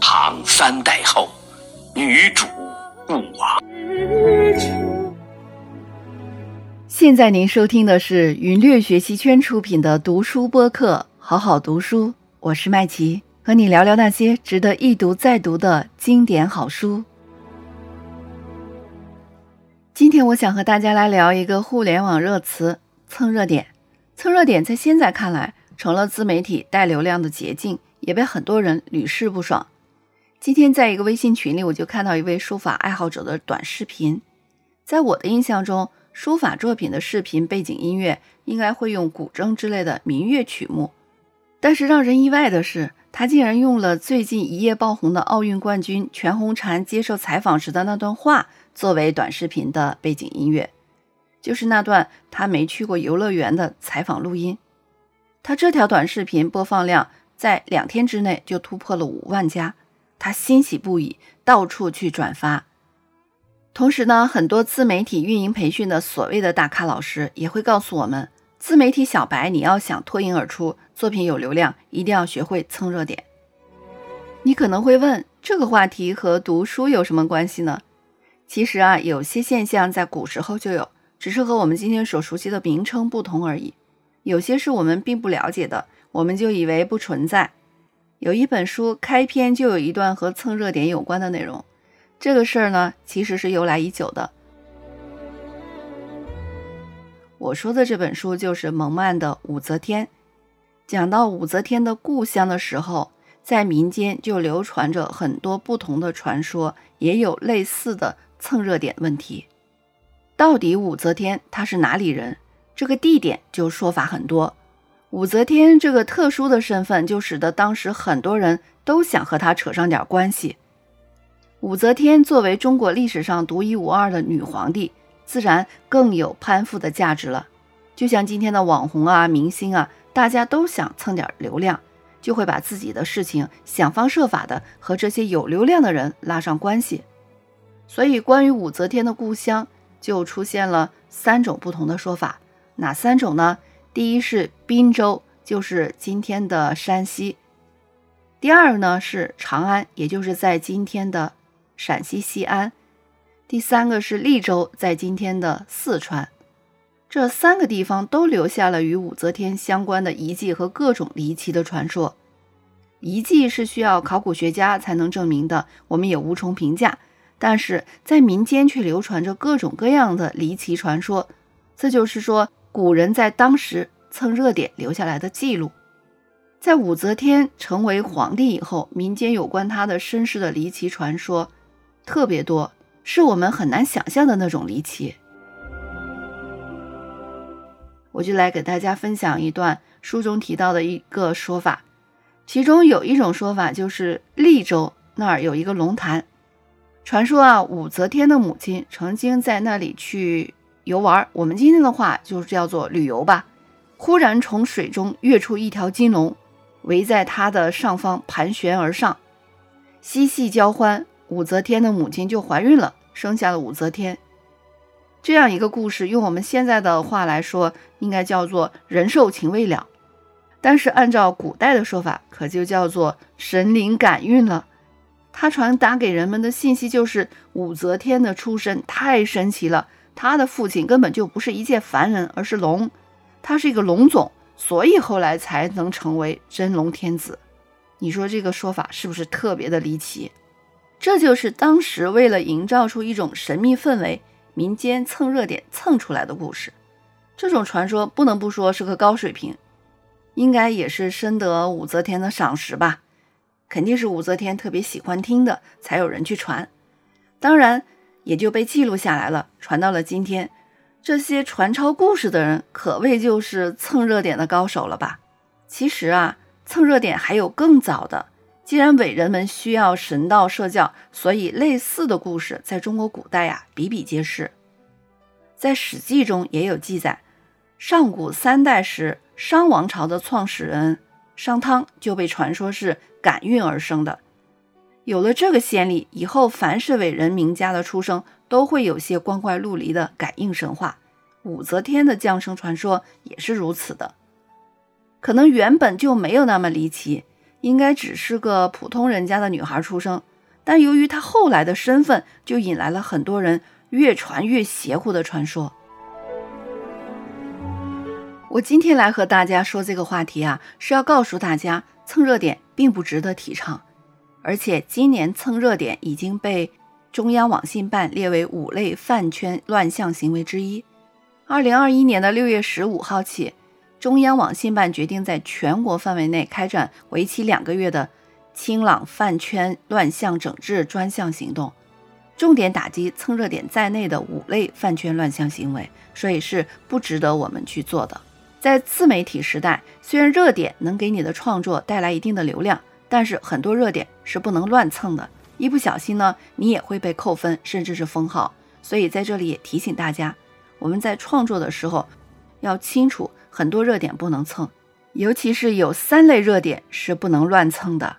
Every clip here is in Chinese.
唐三代后，女主误王。现在您收听的是云略学习圈出品的读书播客《好好读书》，我是麦琪，和你聊聊那些值得一读再读的经典好书。今天我想和大家来聊一个互联网热词——蹭热点。蹭热点在现在看来成了自媒体带流量的捷径，也被很多人屡试不爽。今天在一个微信群里，我就看到一位书法爱好者的短视频。在我的印象中，书法作品的视频背景音乐应该会用古筝之类的民乐曲目，但是让人意外的是，他竟然用了最近一夜爆红的奥运冠军全红婵接受采访时的那段话作为短视频的背景音乐。就是那段他没去过游乐园的采访录音，他这条短视频播放量在两天之内就突破了五万加，他欣喜不已，到处去转发。同时呢，很多自媒体运营培训的所谓的大咖老师也会告诉我们，自媒体小白你要想脱颖而出，作品有流量，一定要学会蹭热点。你可能会问，这个话题和读书有什么关系呢？其实啊，有些现象在古时候就有。只是和我们今天所熟悉的名称不同而已。有些是我们并不了解的，我们就以为不存在。有一本书开篇就有一段和蹭热点有关的内容，这个事儿呢，其实是由来已久的。我说的这本书就是蒙曼的《武则天》。讲到武则天的故乡的时候，在民间就流传着很多不同的传说，也有类似的蹭热点问题。到底武则天她是哪里人？这个地点就说法很多。武则天这个特殊的身份，就使得当时很多人都想和她扯上点关系。武则天作为中国历史上独一无二的女皇帝，自然更有攀附的价值了。就像今天的网红啊、明星啊，大家都想蹭点流量，就会把自己的事情想方设法的和这些有流量的人拉上关系。所以，关于武则天的故乡。就出现了三种不同的说法，哪三种呢？第一是滨州，就是今天的山西；第二呢是长安，也就是在今天的陕西西安；第三个是利州，在今天的四川。这三个地方都留下了与武则天相关的遗迹和各种离奇的传说。遗迹是需要考古学家才能证明的，我们也无从评价。但是在民间却流传着各种各样的离奇传说，这就是说古人在当时蹭热点留下来的记录。在武则天成为皇帝以后，民间有关她的身世的离奇传说特别多，是我们很难想象的那种离奇。我就来给大家分享一段书中提到的一个说法，其中有一种说法就是利州那儿有一个龙潭。传说啊，武则天的母亲曾经在那里去游玩，我们今天的话就是叫做旅游吧。忽然从水中跃出一条金龙，围在它的上方盘旋而上，嬉戏交欢，武则天的母亲就怀孕了，生下了武则天。这样一个故事，用我们现在的话来说，应该叫做人兽情未了。但是按照古代的说法，可就叫做神灵感孕了。它传达给人们的信息就是武则天的出身太神奇了，他的父亲根本就不是一介凡人，而是龙，他是一个龙种，所以后来才能成为真龙天子。你说这个说法是不是特别的离奇？这就是当时为了营造出一种神秘氛围，民间蹭热点蹭出来的故事。这种传说不能不说是个高水平，应该也是深得武则天的赏识吧。肯定是武则天特别喜欢听的，才有人去传，当然也就被记录下来了，传到了今天。这些传抄故事的人，可谓就是蹭热点的高手了吧？其实啊，蹭热点还有更早的。既然伟人们需要神道社教，所以类似的故事在中国古代呀比比皆是。在《史记》中也有记载，上古三代时，商王朝的创始人商汤就被传说是。感孕而生的，有了这个先例，以后凡是伟人名家的出生，都会有些光怪陆离的感应神话。武则天的降生传说也是如此的，可能原本就没有那么离奇，应该只是个普通人家的女孩出生，但由于她后来的身份，就引来了很多人越传越邪乎的传说。我今天来和大家说这个话题啊，是要告诉大家，蹭热点并不值得提倡，而且今年蹭热点已经被中央网信办列为五类饭圈乱象行为之一。二零二一年的六月十五号起。中央网信办决定在全国范围内开展为期两个月的“清朗饭圈乱象整治专项行动”，重点打击蹭热点在内的五类饭圈乱象行为，所以是不值得我们去做的。在自媒体时代，虽然热点能给你的创作带来一定的流量，但是很多热点是不能乱蹭的，一不小心呢，你也会被扣分，甚至是封号。所以在这里也提醒大家，我们在创作的时候要清楚。很多热点不能蹭，尤其是有三类热点是不能乱蹭的。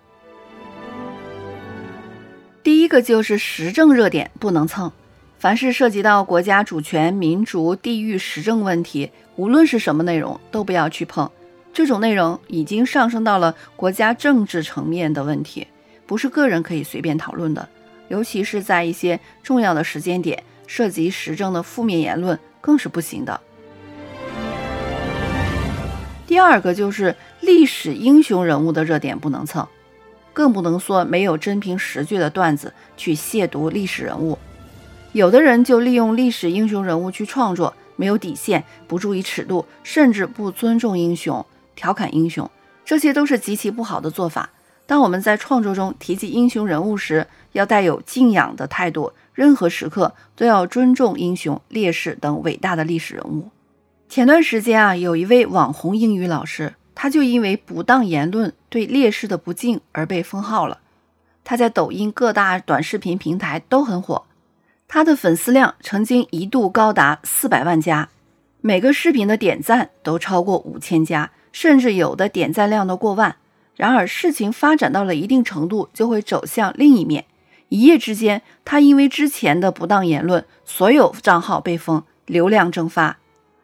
第一个就是时政热点不能蹭，凡是涉及到国家主权、民族、地域、时政问题，无论是什么内容，都不要去碰。这种内容已经上升到了国家政治层面的问题，不是个人可以随便讨论的。尤其是在一些重要的时间点，涉及时政的负面言论更是不行的。第二个就是历史英雄人物的热点不能蹭，更不能说没有真凭实据的段子去亵渎历史人物。有的人就利用历史英雄人物去创作，没有底线，不注意尺度，甚至不尊重英雄，调侃英雄，这些都是极其不好的做法。当我们在创作中提及英雄人物时，要带有敬仰的态度，任何时刻都要尊重英雄、烈士等伟大的历史人物。前段时间啊，有一位网红英语老师，他就因为不当言论对烈士的不敬而被封号了。他在抖音各大短视频平台都很火，他的粉丝量曾经一度高达四百万加，每个视频的点赞都超过五千加，甚至有的点赞量都过万。然而事情发展到了一定程度，就会走向另一面。一夜之间，他因为之前的不当言论，所有账号被封，流量蒸发。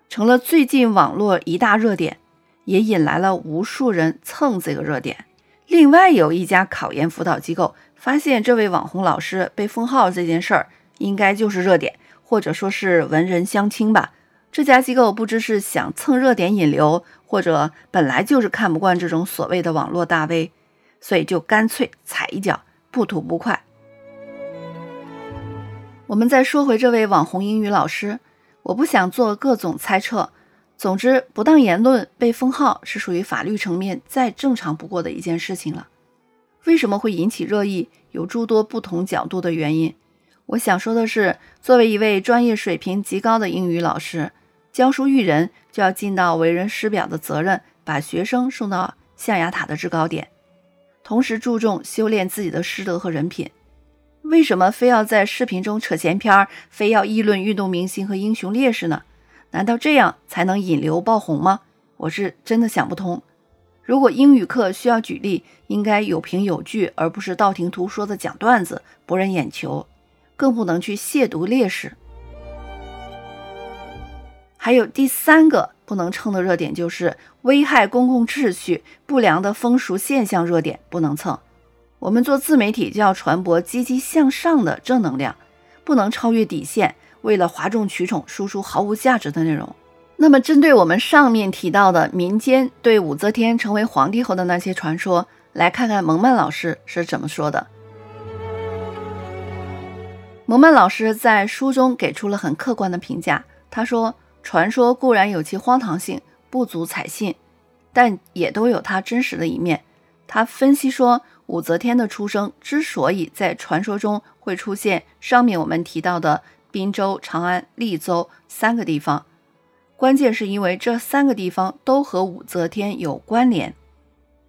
成了最近网络一大热点，也引来了无数人蹭这个热点。另外，有一家考研辅导机构发现，这位网红老师被封号这件事儿，应该就是热点，或者说是文人相亲吧。这家机构不知是想蹭热点引流，或者本来就是看不惯这种所谓的网络大 V，所以就干脆踩一脚，不吐不快。我们再说回这位网红英语老师。我不想做各种猜测，总之，不当言论被封号是属于法律层面再正常不过的一件事情了。为什么会引起热议？有诸多不同角度的原因。我想说的是，作为一位专业水平极高的英语老师，教书育人就要尽到为人师表的责任，把学生送到象牙塔的制高点，同时注重修炼自己的师德和人品。为什么非要在视频中扯闲篇儿，非要议论运动明星和英雄烈士呢？难道这样才能引流爆红吗？我是真的想不通。如果英语课需要举例，应该有凭有据，而不是道听途说的讲段子，博人眼球。更不能去亵渎烈士。还有第三个不能蹭的热点，就是危害公共秩序、不良的风俗现象热点，不能蹭。我们做自媒体就要传播积极向上的正能量，不能超越底线，为了哗众取宠输出毫无价值的内容。那么，针对我们上面提到的民间对武则天成为皇帝后的那些传说，来看看蒙曼老师是怎么说的。蒙曼老师在书中给出了很客观的评价，他说：“传说固然有其荒唐性，不足采信，但也都有它真实的一面。”他分析说。武则天的出生之所以在传说中会出现上面我们提到的滨州、长安、利州三个地方，关键是因为这三个地方都和武则天有关联。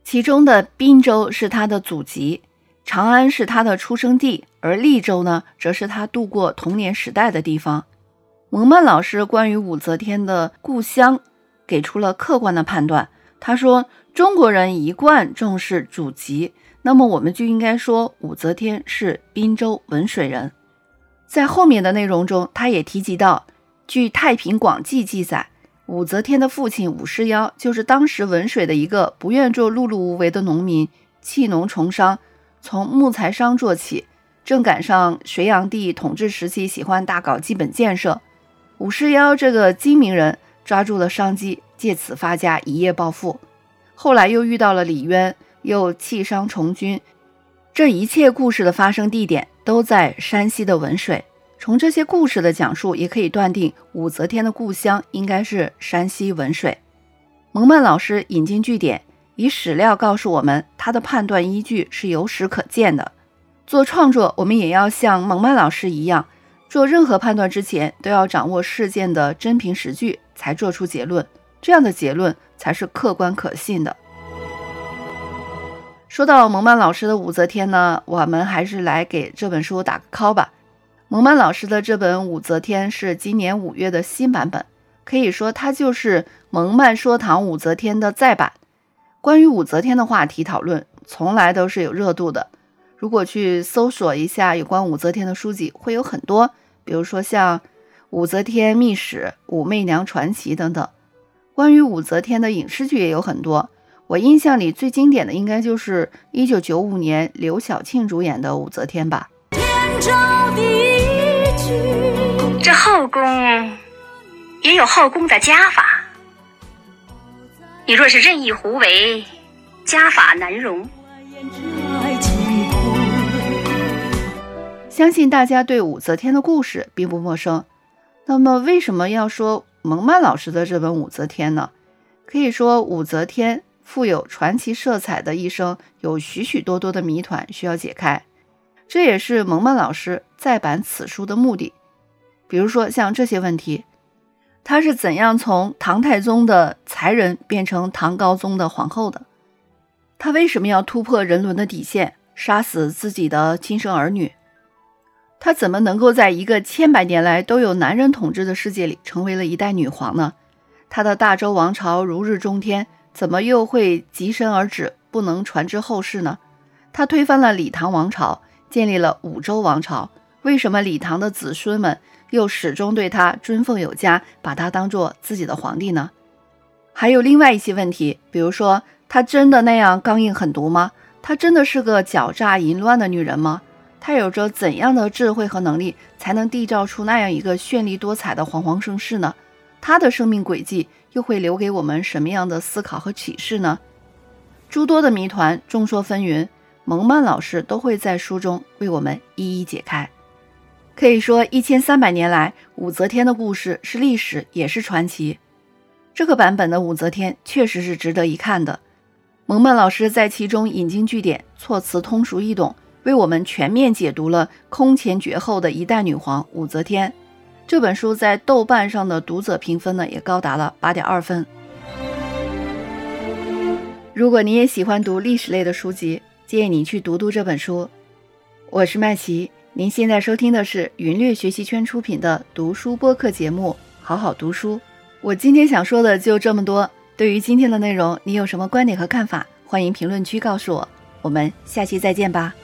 其中的滨州是她的祖籍，长安是她的出生地，而利州呢，则是她度过童年时代的地方。蒙曼老师关于武则天的故乡给出了客观的判断，他说：“中国人一贯重视祖籍。”那么我们就应该说武则天是滨州文水人。在后面的内容中，他也提及到，据《太平广记》记载，武则天的父亲武士燿就是当时文水的一个不愿做碌碌无为的农民，弃农从商，从木材商做起。正赶上隋炀帝统治时期，喜欢大搞基本建设。武士理这个精明人抓住了商机，借此发家，一夜暴富。后来又遇到了李渊，又弃商从军。这一切故事的发生地点都在山西的文水。从这些故事的讲述，也可以断定武则天的故乡应该是山西文水。蒙曼老师引经据典，以史料告诉我们，他的判断依据是有史可见的。做创作，我们也要像蒙曼老师一样，做任何判断之前都要掌握事件的真凭实据，才做出结论。这样的结论才是客观可信的。说到蒙曼老师的武则天呢，我们还是来给这本书打个 call 吧。蒙曼老师的这本《武则天》是今年五月的新版本，可以说它就是蒙曼说唐武则天的再版。关于武则天的话题讨论，从来都是有热度的。如果去搜索一下有关武则天的书籍，会有很多，比如说像《武则天秘史》《武媚娘传奇》等等。关于武则天的影视剧也有很多，我印象里最经典的应该就是1995年刘晓庆主演的《武则天》吧。这后宫也有后宫的家法，你若是任意胡为，家法难容。相信大家对武则天的故事并不陌生，那么为什么要说蒙曼老师的这本《武则天》呢？可以说，武则天富有传奇色彩的一生有许许多多的谜团需要解开，这也是蒙曼老师再版此书的目的。比如说像这些问题：她是怎样从唐太宗的才人变成唐高宗的皇后的？她为什么要突破人伦的底线，杀死自己的亲生儿女？她怎么能够在一个千百年来都有男人统治的世界里成为了一代女皇呢？她的大周王朝如日中天，怎么又会极身而止，不能传之后世呢？她推翻了李唐王朝，建立了五周王朝，为什么李唐的子孙们又始终对她尊奉有加，把她当做自己的皇帝呢？还有另外一些问题，比如说，她真的那样刚硬狠毒吗？她真的是个狡诈淫乱的女人吗？他有着怎样的智慧和能力，才能缔造出那样一个绚丽多彩的煌煌盛世呢？他的生命轨迹又会留给我们什么样的思考和启示呢？诸多的谜团，众说纷纭，蒙曼老师都会在书中为我们一一解开。可以说，一千三百年来，武则天的故事是历史，也是传奇。这个版本的武则天确实是值得一看的。蒙曼老师在其中引经据典，措辞通俗易懂。为我们全面解读了空前绝后的一代女皇武则天。这本书在豆瓣上的读者评分呢，也高达了八点二分。如果你也喜欢读历史类的书籍，建议你去读读这本书。我是麦琪，您现在收听的是云略学习圈出品的读书播客节目《好好读书》。我今天想说的就这么多。对于今天的内容，你有什么观点和看法？欢迎评论区告诉我。我们下期再见吧。